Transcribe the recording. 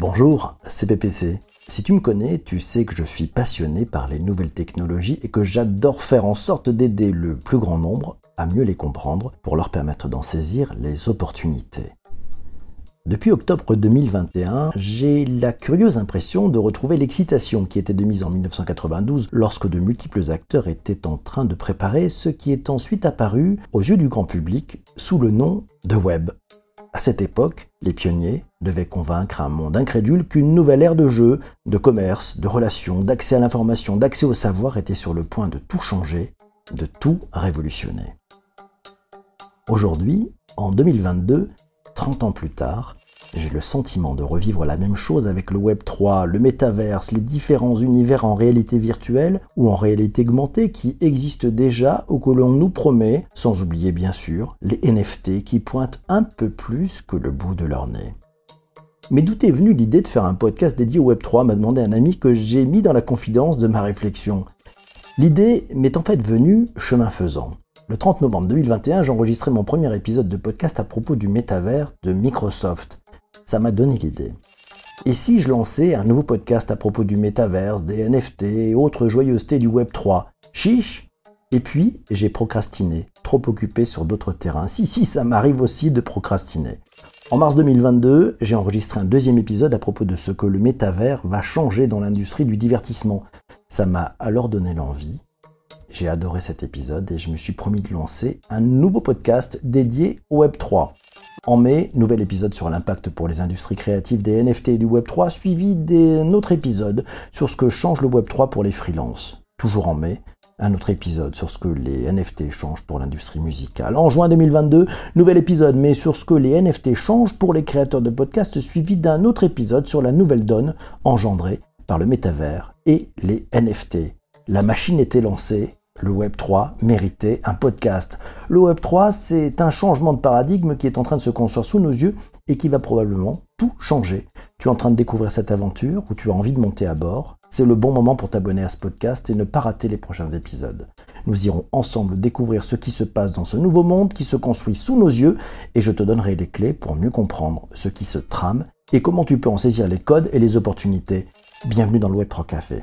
Bonjour, c'est PPC. Si tu me connais, tu sais que je suis passionné par les nouvelles technologies et que j'adore faire en sorte d'aider le plus grand nombre à mieux les comprendre pour leur permettre d'en saisir les opportunités. Depuis octobre 2021, j'ai la curieuse impression de retrouver l'excitation qui était de mise en 1992 lorsque de multiples acteurs étaient en train de préparer ce qui est ensuite apparu aux yeux du grand public sous le nom de web. À cette époque, les pionniers devaient convaincre un monde incrédule qu'une nouvelle ère de jeu, de commerce, de relations, d'accès à l'information, d'accès au savoir était sur le point de tout changer, de tout révolutionner. Aujourd'hui, en 2022, 30 ans plus tard, j'ai le sentiment de revivre la même chose avec le Web 3, le métaverse, les différents univers en réalité virtuelle ou en réalité augmentée qui existent déjà ou que l'on nous promet, sans oublier bien sûr les NFT qui pointent un peu plus que le bout de leur nez. Mais d'où est venue l'idée de faire un podcast dédié au Web 3 m'a demandé un ami que j'ai mis dans la confidence de ma réflexion. L'idée m'est en fait venue chemin faisant. Le 30 novembre 2021, j'enregistrais mon premier épisode de podcast à propos du métavers de Microsoft ça m'a donné l'idée. Et si je lançais un nouveau podcast à propos du métaverse, des NFT et autres joyeusetés du Web 3 Chiche Et puis, j'ai procrastiné, trop occupé sur d'autres terrains. Si, si, ça m'arrive aussi de procrastiner. En mars 2022, j'ai enregistré un deuxième épisode à propos de ce que le métavers va changer dans l'industrie du divertissement. Ça m'a alors donné l'envie. J'ai adoré cet épisode et je me suis promis de lancer un nouveau podcast dédié au Web 3. En mai, nouvel épisode sur l'impact pour les industries créatives des NFT et du Web3, suivi d'un autre épisode sur ce que change le Web3 pour les freelances. Toujours en mai, un autre épisode sur ce que les NFT changent pour l'industrie musicale. En juin 2022, nouvel épisode, mais sur ce que les NFT changent pour les créateurs de podcasts, suivi d'un autre épisode sur la nouvelle donne engendrée par le métavers et les NFT. La machine était lancée, le Web 3 méritait un podcast. Le Web 3, c'est un changement de paradigme qui est en train de se construire sous nos yeux et qui va probablement tout changer. Tu es en train de découvrir cette aventure ou tu as envie de monter à bord. C'est le bon moment pour t'abonner à ce podcast et ne pas rater les prochains épisodes. Nous irons ensemble découvrir ce qui se passe dans ce nouveau monde qui se construit sous nos yeux et je te donnerai les clés pour mieux comprendre ce qui se trame et comment tu peux en saisir les codes et les opportunités. Bienvenue dans le Web 3 Café.